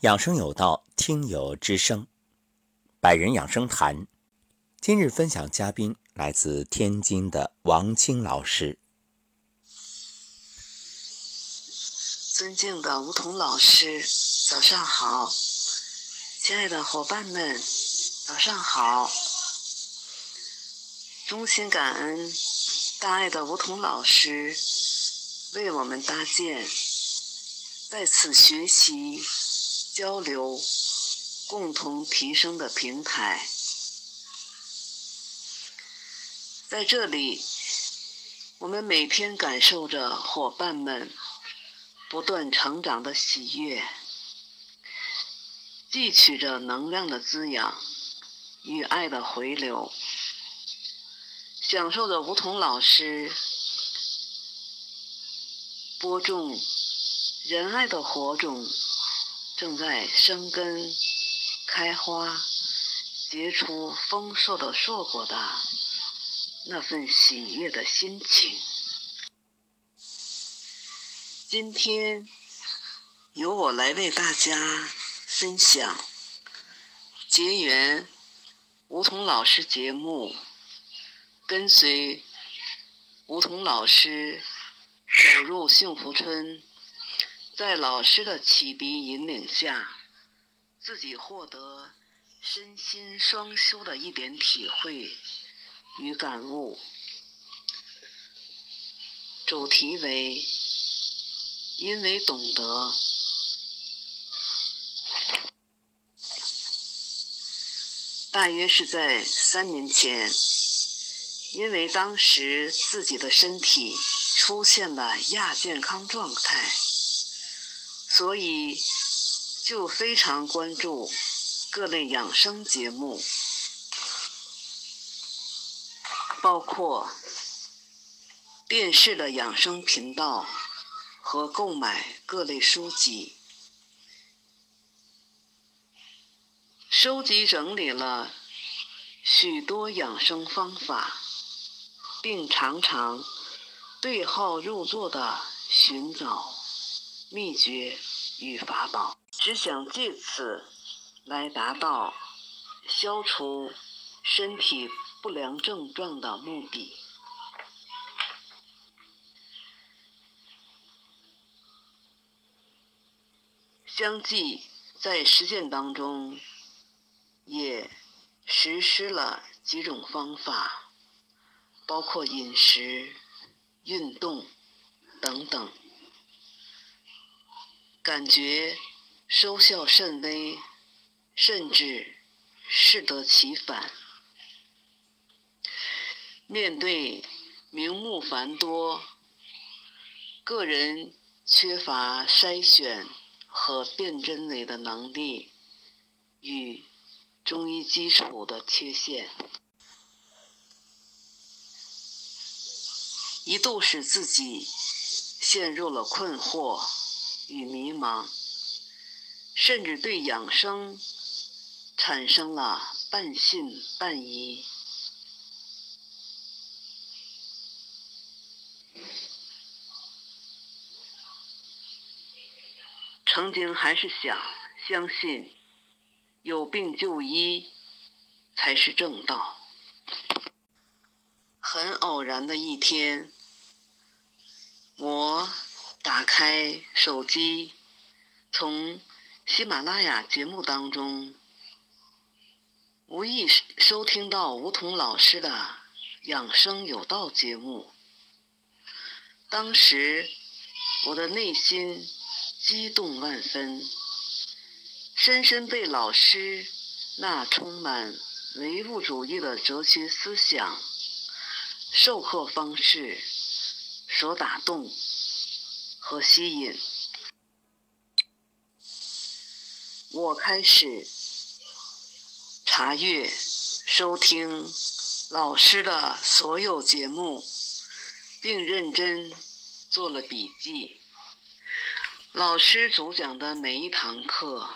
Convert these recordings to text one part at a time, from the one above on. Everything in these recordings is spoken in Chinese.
养生有道，听友之声，百人养生谈。今日分享嘉宾来自天津的王清老师。尊敬的吴桐老师，早上好！亲爱的伙伴们，早上好！衷心感恩大爱的吴桐老师为我们搭建在此学习。交流、共同提升的平台，在这里，我们每天感受着伙伴们不断成长的喜悦，汲取着能量的滋养与爱的回流，享受着梧桐老师播种仁爱的火种。正在生根、开花、结出丰硕的硕果的那份喜悦的心情。今天由我来为大家分享结缘梧桐老师节目，跟随梧桐老师走入幸福村。在老师的启迪引领下，自己获得身心双修的一点体会与感悟。主题为“因为懂得”。大约是在三年前，因为当时自己的身体出现了亚健康状态。所以，就非常关注各类养生节目，包括电视的养生频道和购买各类书籍，收集整理了许多养生方法，并常常对号入座的寻找。秘诀与法宝，只想借此来达到消除身体不良症状的目的。相继在实践当中，也实施了几种方法，包括饮食、运动等等。感觉收效甚微，甚至适得其反。面对名目繁多，个人缺乏筛选和辨真伪的能力，与中医基础的缺陷，一度使自己陷入了困惑。与迷茫，甚至对养生产生了半信半疑。曾经还是想相信有病就医才是正道。很偶然的一天，我。打开手机，从喜马拉雅节目当中，无意收听到梧桐老师的《养生有道》节目。当时我的内心激动万分，深深被老师那充满唯物主义的哲学思想、授课方式所打动。和吸引，我开始查阅、收听老师的所有节目，并认真做了笔记。老师主讲的每一堂课，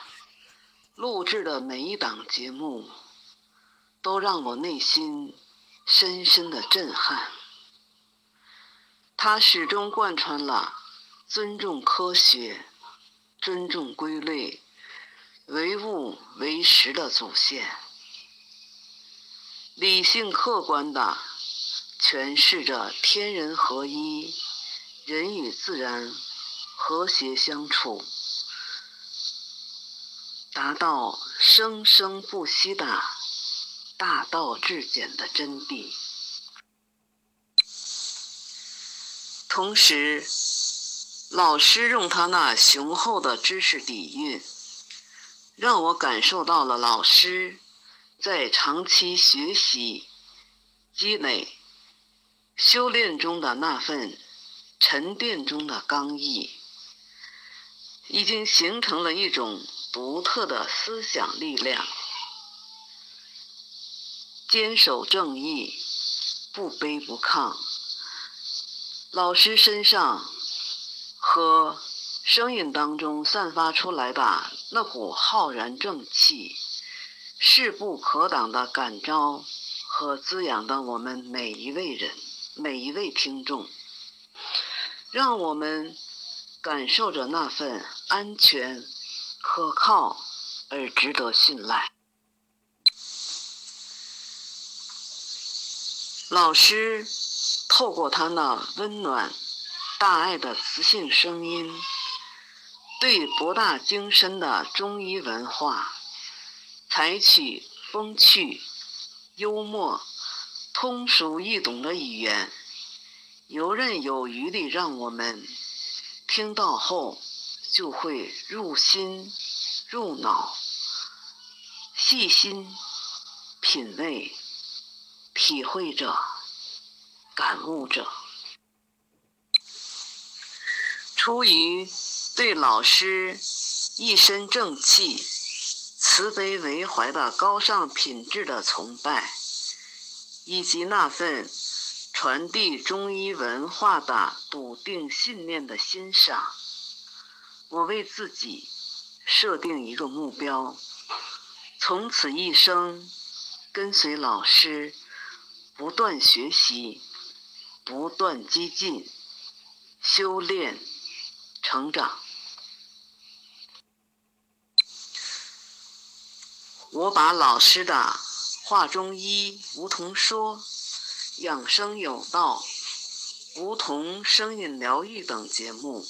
录制的每一档节目，都让我内心深深的震撼。他始终贯穿了。尊重科学，尊重规律，唯物唯实的祖先，理性客观的诠释着天人合一、人与自然和谐相处。达到生生不息的大道至简的真谛，同时，老师用他那雄厚的知识底蕴，让我感受到了老师在长期学习、积累、修炼中的那份沉淀中的刚毅，已经形成了一种。独特的思想力量，坚守正义，不卑不亢。老师身上和声音当中散发出来的那股浩然正气，势不可挡的感召和滋养的我们每一位人、每一位听众，让我们感受着那份安全。可靠而值得信赖。老师透过他那温暖、大爱的磁性声音，对博大精深的中医文化，采取风趣、幽默、通俗易懂的语言，游刃有余地让我们听到后。就会入心、入脑，细心品味、体会着、感悟着。出于对老师一身正气、慈悲为怀的高尚品质的崇拜，以及那份传递中医文化的笃定信念的欣赏。我为自己设定一个目标，从此一生跟随老师，不断学习，不断激进，修炼，成长。我把老师的《话中医》《梧桐说》《养生有道》《梧桐声音疗愈》等节目。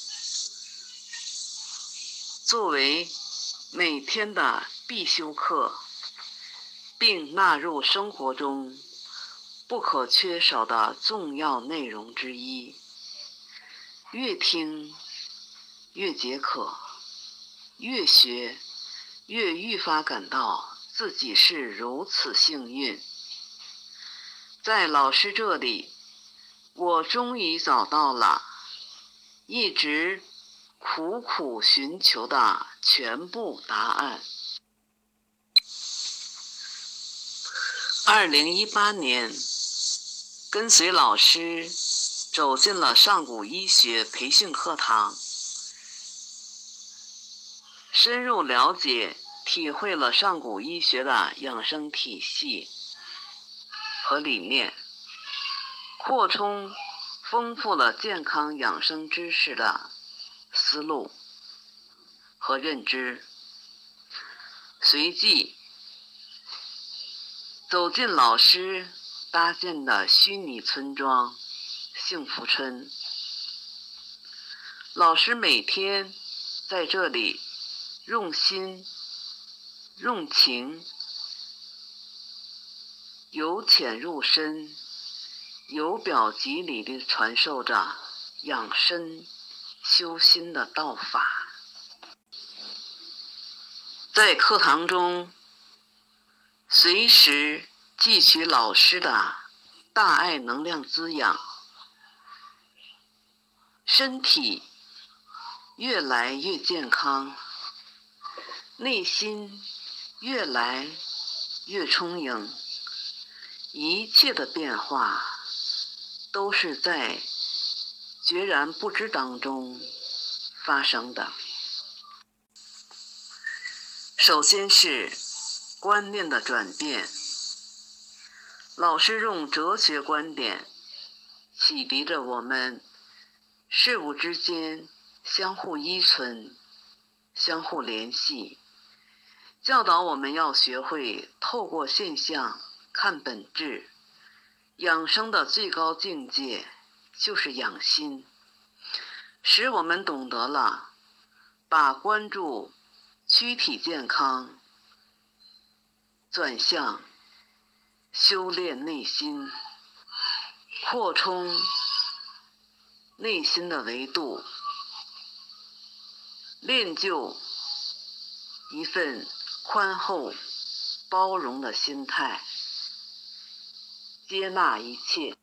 作为每天的必修课，并纳入生活中不可缺少的重要内容之一。越听越解渴，越学越愈发感到自己是如此幸运。在老师这里，我终于找到了一直。苦苦寻求的全部答案。二零一八年，跟随老师走进了上古医学培训课堂，深入了解、体会了上古医学的养生体系和理念，扩充、丰富了健康养生知识的。思路和认知，随即走进老师搭建的虚拟村庄——幸福村。老师每天在这里用心、用情、由浅入深、由表及里的传授着养生。修心的道法，在课堂中随时汲取老师的大爱能量滋养，身体越来越健康，内心越来越充盈，一切的变化都是在。决然不知当中发生的，首先是观念的转变。老师用哲学观点启迪着我们，事物之间相互依存、相互联系，教导我们要学会透过现象看本质。养生的最高境界就是养心，使我们懂得了把关注躯体健康转向修炼内心，扩充内心的维度，练就一份宽厚包容的心态，接纳一切，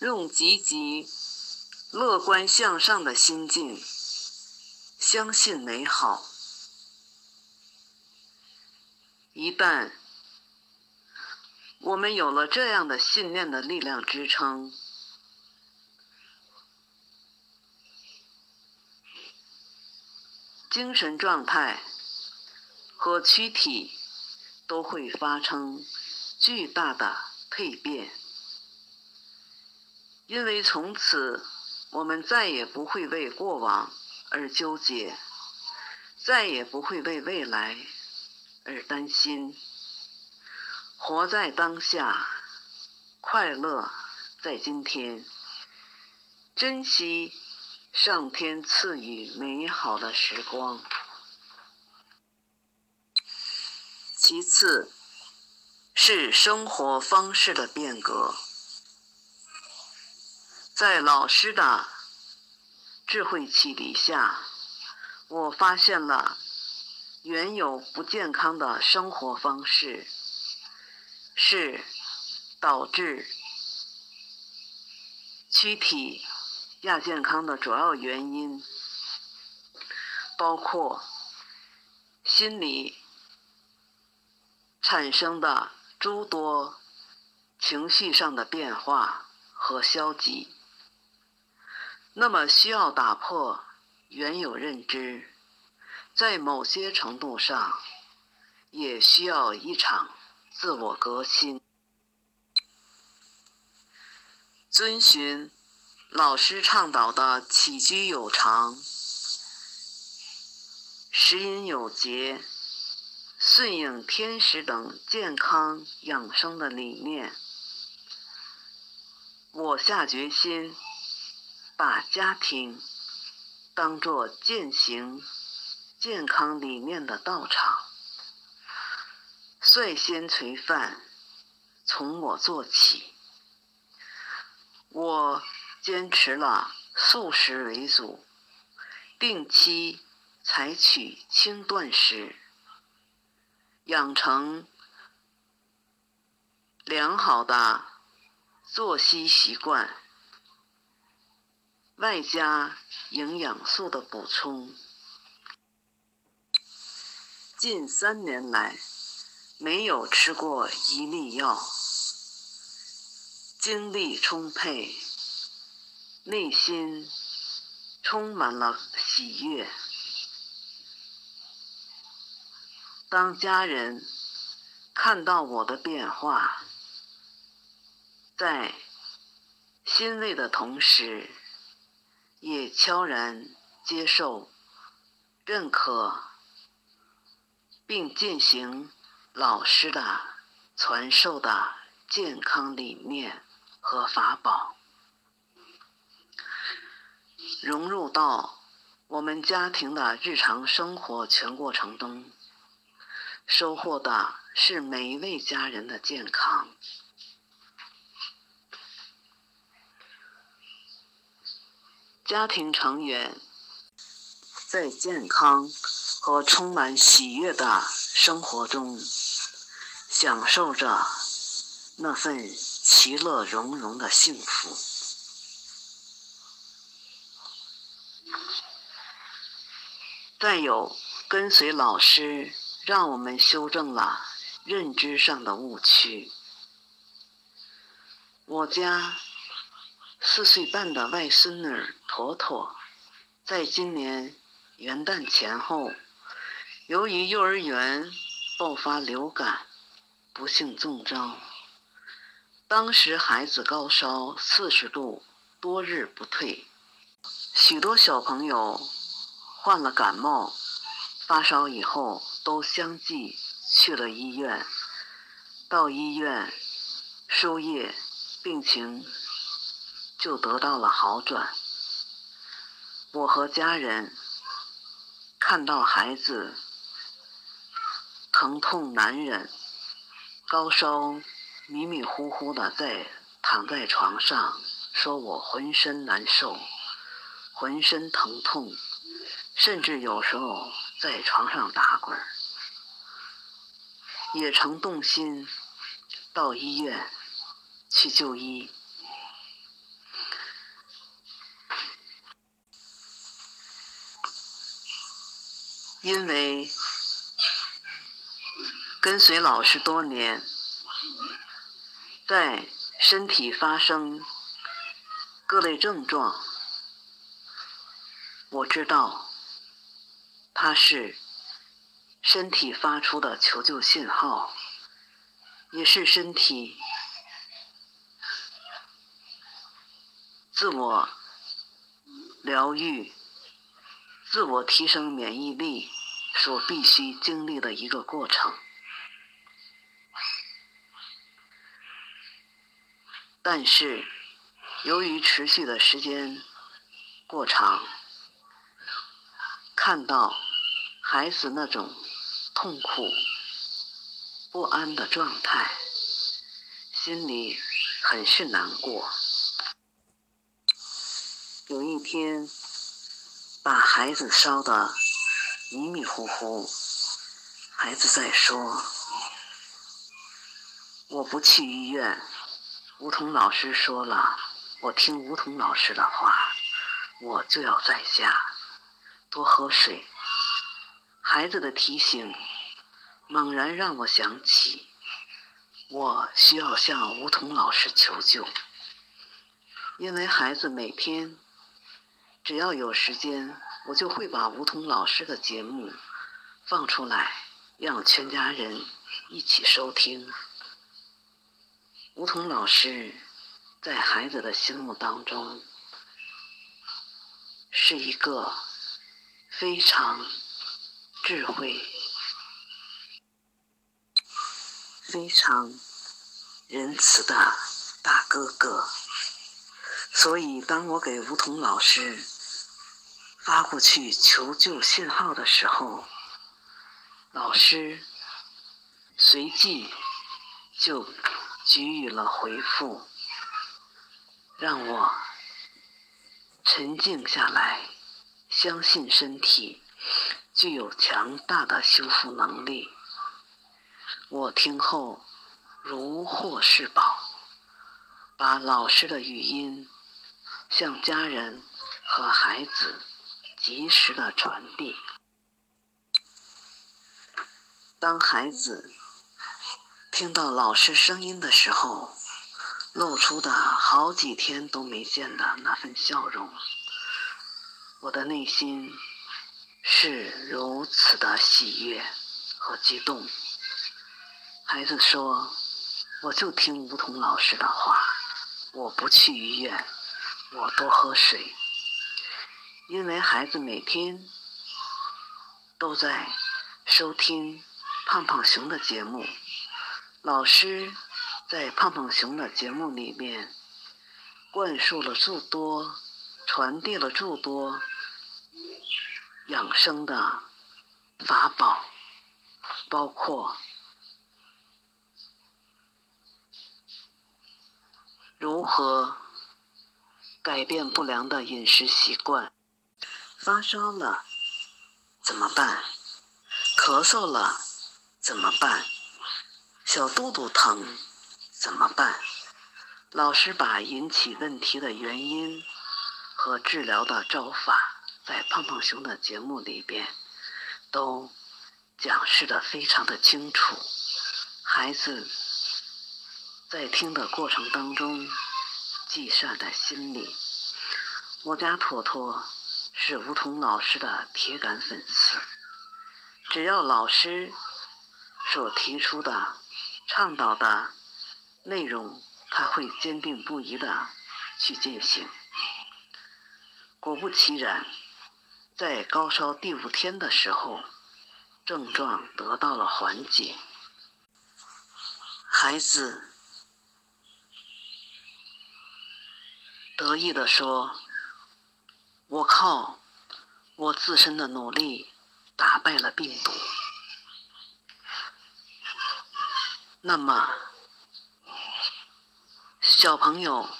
用积极、乐观向上的心境，相信美好。一旦我们有了这样的信念的力量支撑，精神状态和躯体都会发生巨大的蜕变，因为从此我们再也不会为过往而纠结，再也不会为未来。而担心，活在当下，快乐在今天，珍惜上天赐予美好的时光。其次，是生活方式的变革，在老师的智慧启迪下，我发现了。原有不健康的生活方式，是导致躯体亚健康的主要原因，包括心理产生的诸多情绪上的变化和消极。那么，需要打破原有认知。在某些程度上，也需要一场自我革新。遵循老师倡导的起居有常、食饮有节、顺应天时等健康养生的理念，我下决心把家庭当作践行。健康理念的道场，率先垂范，从我做起。我坚持了素食为主，定期采取轻断食，养成良好的作息习惯，外加营养素的补充。近三年来，没有吃过一粒药，精力充沛，内心充满了喜悦。当家人看到我的变化，在欣慰的同时，也悄然接受、认可。并践行老师的传授的健康理念和法宝，融入到我们家庭的日常生活全过程中，收获的是每一位家人的健康。家庭成员在健康。和充满喜悦的生活中，享受着那份其乐融融的幸福。再有，跟随老师，让我们修正了认知上的误区。我家四岁半的外孙女妥妥，在今年元旦前后。由于幼儿园爆发流感，不幸中招。当时孩子高烧四十度，多日不退。许多小朋友患了感冒，发烧以后都相继去了医院。到医院输液，病情就得到了好转。我和家人看到孩子疼痛难忍，高烧迷迷糊糊的在躺在床上，说我浑身难受，浑身疼痛，甚至有时候在床上打滚儿。也曾动心到医院去就医，因为跟随老师多年，在身体发生各类症状，我知道它是。身体发出的求救信号，也是身体自我疗愈、自我提升免疫力所必须经历的一个过程。但是，由于持续的时间过长，看到孩子那种。痛苦、不安的状态，心里很是难过。有一天，把孩子烧得迷迷糊糊，孩子在说：“我不去医院。”梧桐老师说了，我听梧桐老师的话，我就要在家多喝水。孩子的提醒。猛然让我想起，我需要向梧桐老师求救，因为孩子每天只要有时间，我就会把梧桐老师的节目放出来，让全家人一起收听。梧桐老师在孩子的心目当中是一个非常智慧。非常仁慈的大哥哥，所以当我给梧桐老师发过去求救信号的时候，老师随即就给予了回复，让我沉静下来，相信身体具有强大的修复能力。我听后如获至宝，把老师的语音向家人和孩子及时的传递。当孩子听到老师声音的时候，露出的好几天都没见的那份笑容，我的内心是如此的喜悦和激动。孩子说：“我就听梧桐老师的话，我不去医院，我多喝水。因为孩子每天都在收听胖胖熊的节目，老师在胖胖熊的节目里面灌输了诸多、传递了诸多养生的法宝，包括。”如何改变不良的饮食习惯？发烧了怎么办？咳嗽了怎么办？小肚肚疼怎么办？老师把引起问题的原因和治疗的招法，在胖胖熊的节目里边都讲示的非常的清楚，孩子。在听的过程当中，记下在心里。我家坨坨是梧桐老师的铁杆粉丝，只要老师所提出的、倡导的内容，他会坚定不移的去进行。果不其然，在高烧第五天的时候，症状得到了缓解。孩子得意地说：“我靠我自身的努力打败了病毒。”那么，小朋友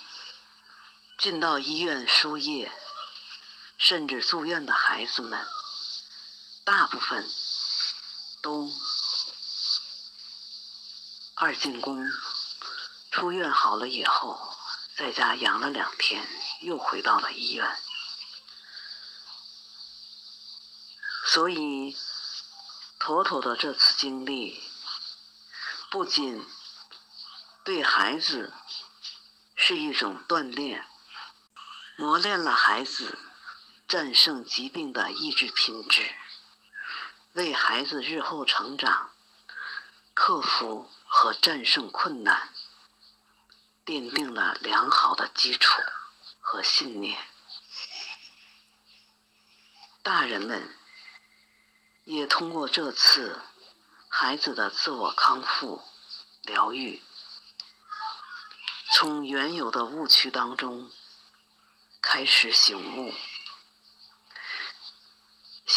进到医院输液，甚至住院的孩子们，大部分都二进宫，出院好了以后，在家养了两天，又回到了医院。所以，妥妥的这次经历。不仅对孩子是一种锻炼，磨练了孩子战胜疾病的意志品质，为孩子日后成长、克服和战胜困难奠定了良好的基础和信念。大人们也通过这次。孩子的自我康复、疗愈，从原有的误区当中开始醒悟，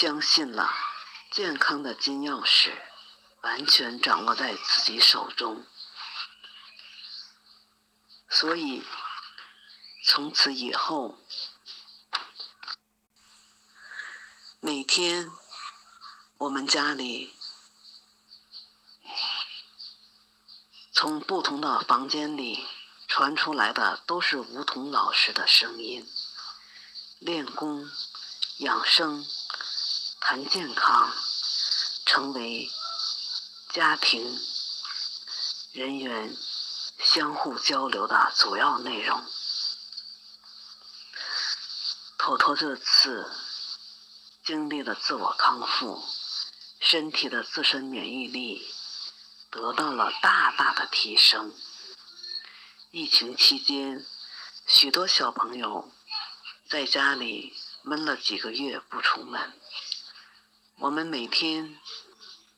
相信了健康的金钥匙完全掌握在自己手中，所以从此以后，每天我们家里。从不同的房间里传出来的都是梧桐老师的声音，练功、养生、谈健康，成为家庭人员相互交流的主要内容。妥妥这次经历了自我康复，身体的自身免疫力。得到了大大的提升。疫情期间，许多小朋友在家里闷了几个月不出门。我们每天，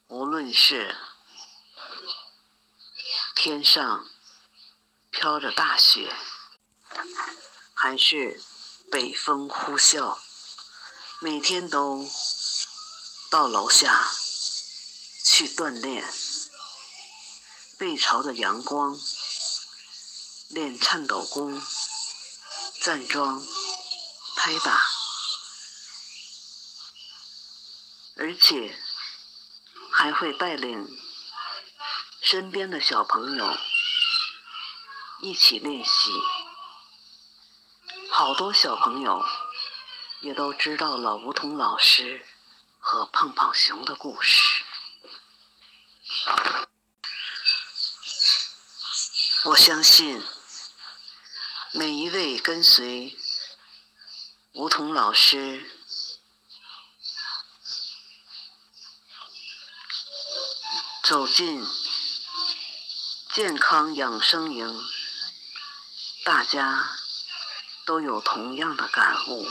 无论是天上飘着大雪，还是北风呼啸，每天都到楼下去锻炼。背朝着阳光练颤抖功、站桩、拍打，而且还会带领身边的小朋友一起练习。好多小朋友也都知道了梧桐老师和胖胖熊的故事。我相信每一位跟随梧桐老师走进健康养生营，大家都有同样的感悟。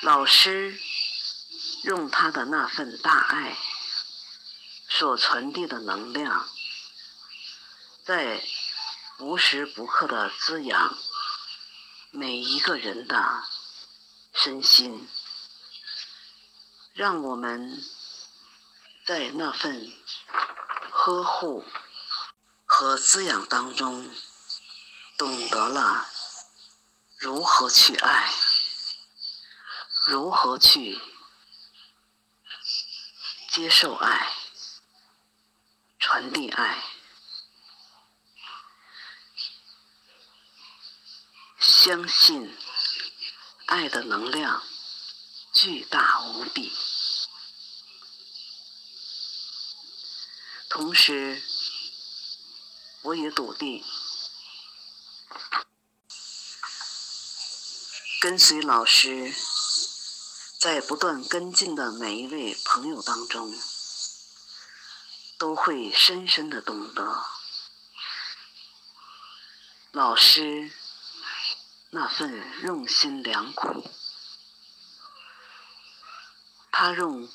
老师用他的那份大爱。所传递的能量，在无时不刻的滋养每一个人的身心，让我们在那份呵护和滋养当中，懂得了如何去爱，如何去接受爱。传递爱，相信爱的能量巨大无比。同时，我也笃定，跟随老师在不断跟进的每一位朋友当中。都会深深的懂得老师那份用心良苦，他用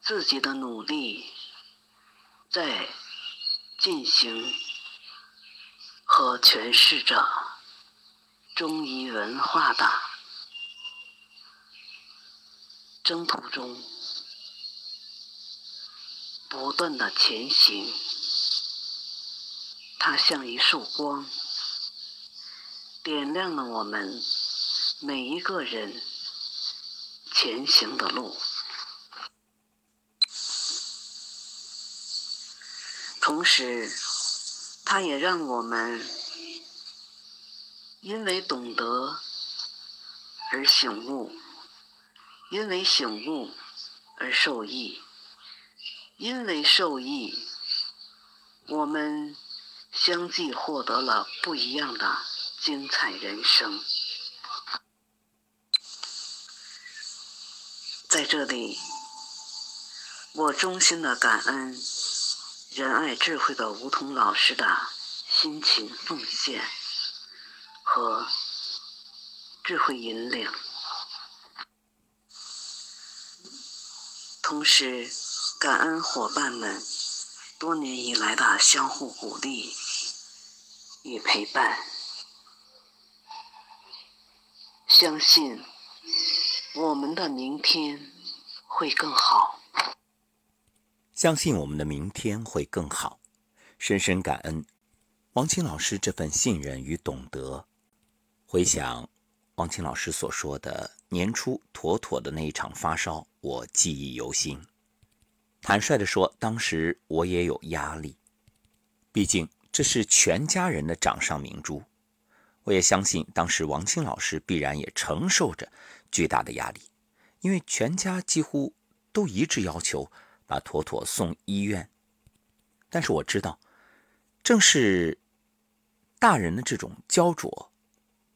自己的努力在进行和诠释着中医文化的征途中，不断的前行。它像一束光，点亮了我们每一个人前行的路。同时，它也让我们因为懂得而醒悟，因为醒悟而受益，因为受益，我们。相继获得了不一样的精彩人生。在这里，我衷心的感恩仁爱智慧的梧桐老师的辛勤奉献和智慧引领，同时感恩伙伴们多年以来的相互鼓励。与陪伴，相信我们的明天会更好。相信我们的明天会更好。深深感恩王青老师这份信任与懂得。回想王青老师所说的年初妥妥的那一场发烧，我记忆犹新。坦率地说，当时我也有压力，毕竟。这是全家人的掌上明珠，我也相信当时王青老师必然也承受着巨大的压力，因为全家几乎都一致要求把妥妥送医院。但是我知道，正是大人的这种焦灼，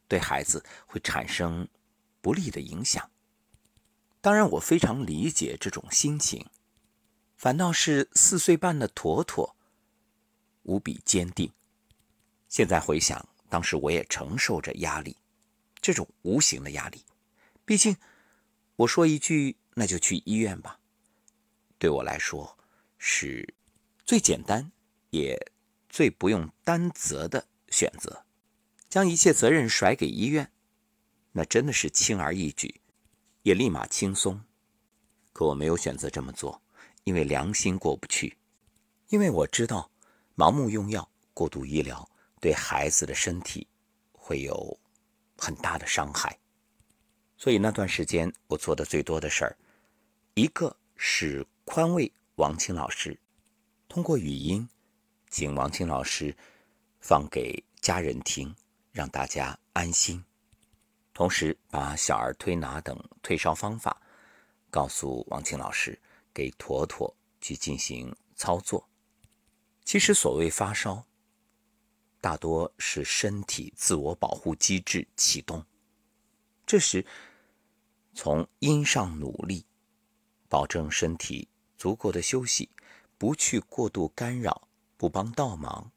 对孩子会产生不利的影响。当然，我非常理解这种心情，反倒是四岁半的妥妥。无比坚定。现在回想，当时我也承受着压力，这种无形的压力。毕竟，我说一句“那就去医院吧”，对我来说是最简单也最不用担责的选择。将一切责任甩给医院，那真的是轻而易举，也立马轻松。可我没有选择这么做，因为良心过不去，因为我知道。盲目用药、过度医疗，对孩子的身体会有很大的伤害。所以那段时间，我做的最多的事儿，一个是宽慰王青老师，通过语音，请王青老师放给家人听，让大家安心；同时把小儿推拿等退烧方法告诉王青老师，给妥妥去进行操作。其实，所谓发烧，大多是身体自我保护机制启动。这时，从因上努力，保证身体足够的休息，不去过度干扰，不帮倒忙，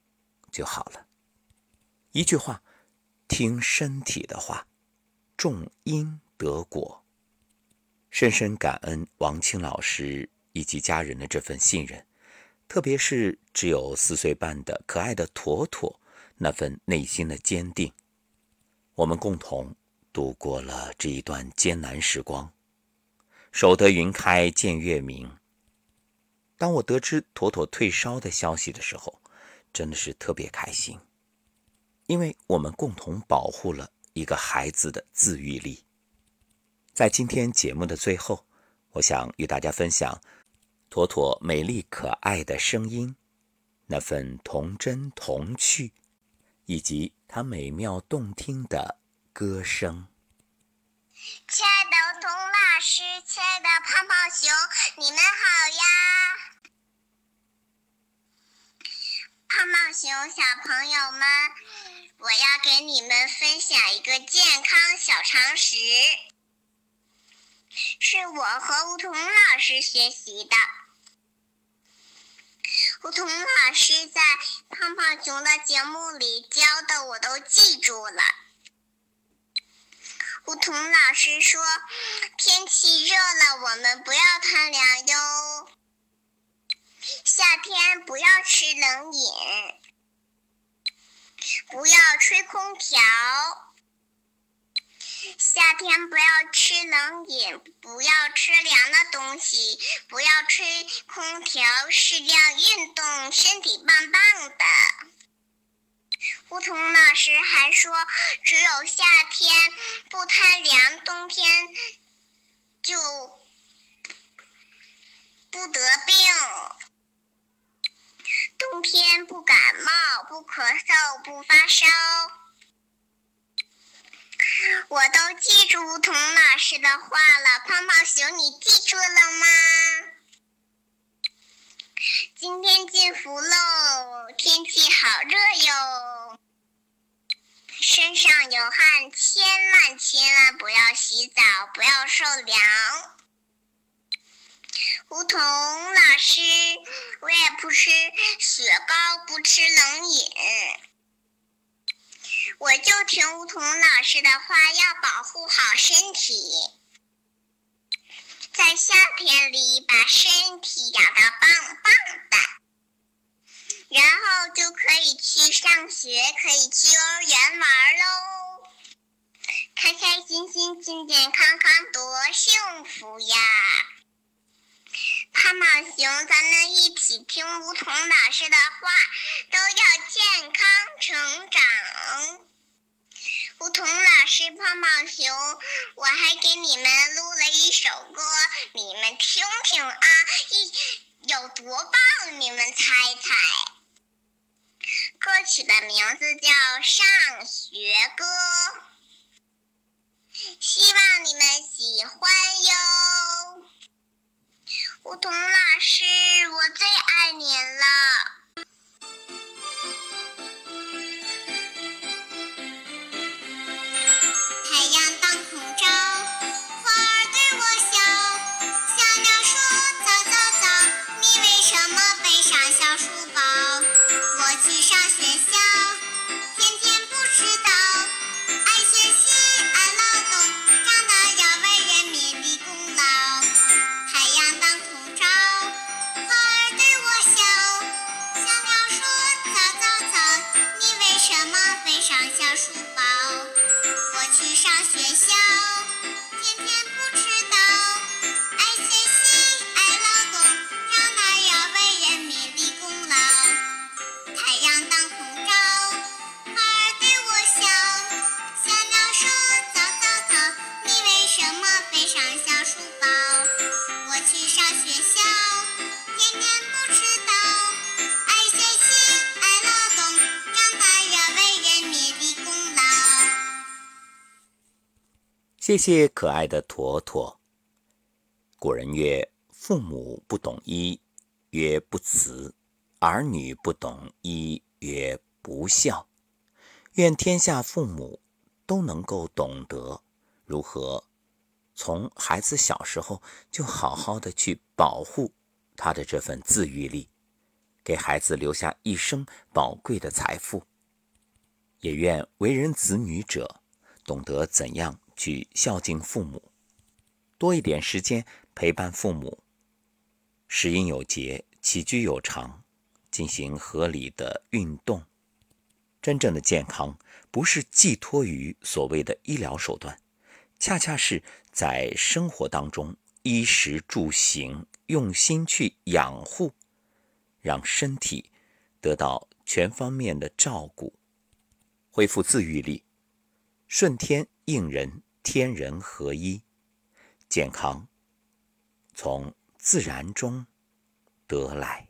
就好了。一句话，听身体的话，种因得果。深深感恩王青老师以及家人的这份信任。特别是只有四岁半的可爱的妥妥，那份内心的坚定，我们共同度过了这一段艰难时光。守得云开见月明。当我得知妥妥退烧的消息的时候，真的是特别开心，因为我们共同保护了一个孩子的自愈力。在今天节目的最后，我想与大家分享。妥妥美丽可爱的声音，那份童真童趣，以及她美妙动听的歌声。亲爱的童老师，亲爱的胖胖熊，你们好呀！胖胖熊小朋友们，我要给你们分享一个健康小常识，是我和梧桐老师学习的。梧桐老师在胖胖熊的节目里教的，我都记住了。梧桐老师说：“天气热了，我们不要贪凉哟。不要吃冷饮，不要吹空调。夏天不要吃冷饮，不要吃凉的东西，不要吹空调，适量运动，身体棒棒的。”梧桐老师还说：“只有夏天不贪凉，冬天就不得病。冬天不感冒，不咳嗽，不发烧。”我都记住梧桐老师的话了，胖胖熊，你记住了吗？今天进福喽，天气好热哟。身上有汗，千万千万不要洗澡，不要受凉。梧桐老师，我也不吃雪糕，不吃冷饮，我就听梧桐老师的话，要保护好身体，在夏天里把身体养得棒棒的。然后就可以去上学，可以去幼儿园玩喽，开开心心、健健康康，多幸福呀！胖胖熊，咱们一起听梧桐老师的话，都要健康成长。梧桐老师，胖胖熊，我还给你们录了一首歌，你们听听啊，一有多棒，你们猜猜。歌曲的名字叫《上学歌》，希望你们喜欢哟。梧桐老师，我最爱您了。谢谢可爱的坨坨。古人曰：“父母不懂医，曰不慈；儿女不懂医，曰不孝。”愿天下父母都能够懂得如何从孩子小时候就好好的去保护他的这份自愈力，给孩子留下一生宝贵的财富。也愿为人子女者懂得怎样。去孝敬父母，多一点时间陪伴父母，食饮有节，起居有常，进行合理的运动。真正的健康不是寄托于所谓的医疗手段，恰恰是在生活当中衣食住行用心去养护，让身体得到全方面的照顾，恢复自愈力，顺天应人。天人合一，健康从自然中得来。